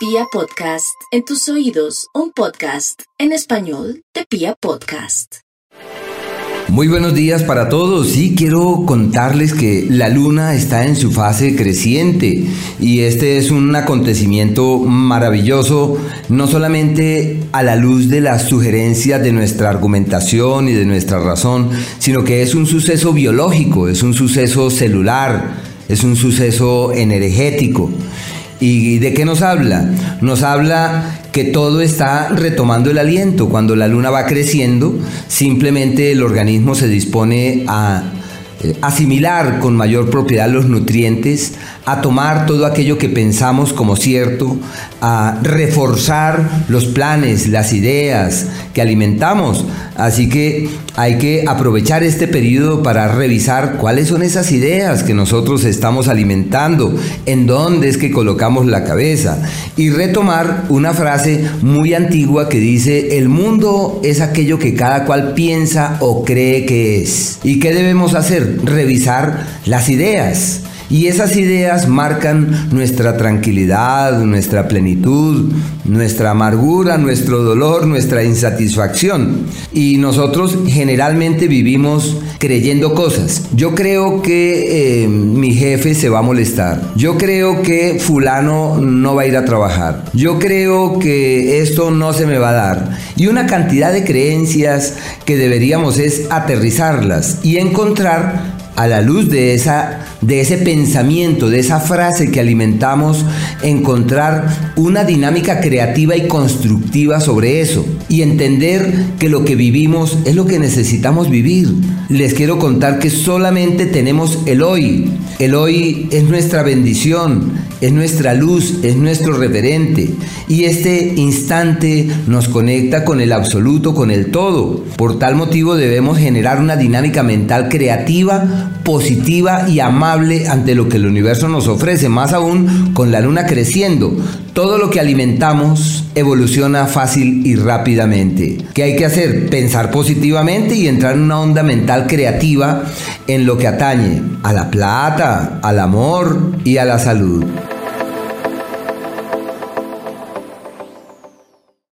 Pia Podcast, en tus oídos, un podcast en español de Pia Podcast. Muy buenos días para todos. Sí, quiero contarles que la luna está en su fase creciente y este es un acontecimiento maravilloso, no solamente a la luz de las sugerencias de nuestra argumentación y de nuestra razón, sino que es un suceso biológico, es un suceso celular, es un suceso energético. ¿Y de qué nos habla? Nos habla que todo está retomando el aliento. Cuando la luna va creciendo, simplemente el organismo se dispone a eh, asimilar con mayor propiedad los nutrientes, a tomar todo aquello que pensamos como cierto, a reforzar los planes, las ideas que alimentamos. Así que hay que aprovechar este periodo para revisar cuáles son esas ideas que nosotros estamos alimentando, en dónde es que colocamos la cabeza y retomar una frase muy antigua que dice, el mundo es aquello que cada cual piensa o cree que es. ¿Y qué debemos hacer? Revisar las ideas y esas ideas marcan nuestra tranquilidad, nuestra plenitud, nuestra amargura, nuestro dolor, nuestra insatisfacción. Y nosotros generalmente vivimos creyendo cosas. Yo creo que eh, mi jefe se va a molestar. Yo creo que fulano no va a ir a trabajar. Yo creo que esto no se me va a dar. Y una cantidad de creencias que deberíamos es aterrizarlas y encontrar a la luz de, esa, de ese pensamiento, de esa frase que alimentamos, encontrar una dinámica creativa y constructiva sobre eso y entender que lo que vivimos es lo que necesitamos vivir. Les quiero contar que solamente tenemos el hoy. El hoy es nuestra bendición, es nuestra luz, es nuestro referente. Y este instante nos conecta con el absoluto, con el todo. Por tal motivo debemos generar una dinámica mental creativa positiva y amable ante lo que el universo nos ofrece, más aún con la luna creciendo. Todo lo que alimentamos evoluciona fácil y rápidamente. ¿Qué hay que hacer? Pensar positivamente y entrar en una onda mental creativa en lo que atañe a la plata, al amor y a la salud.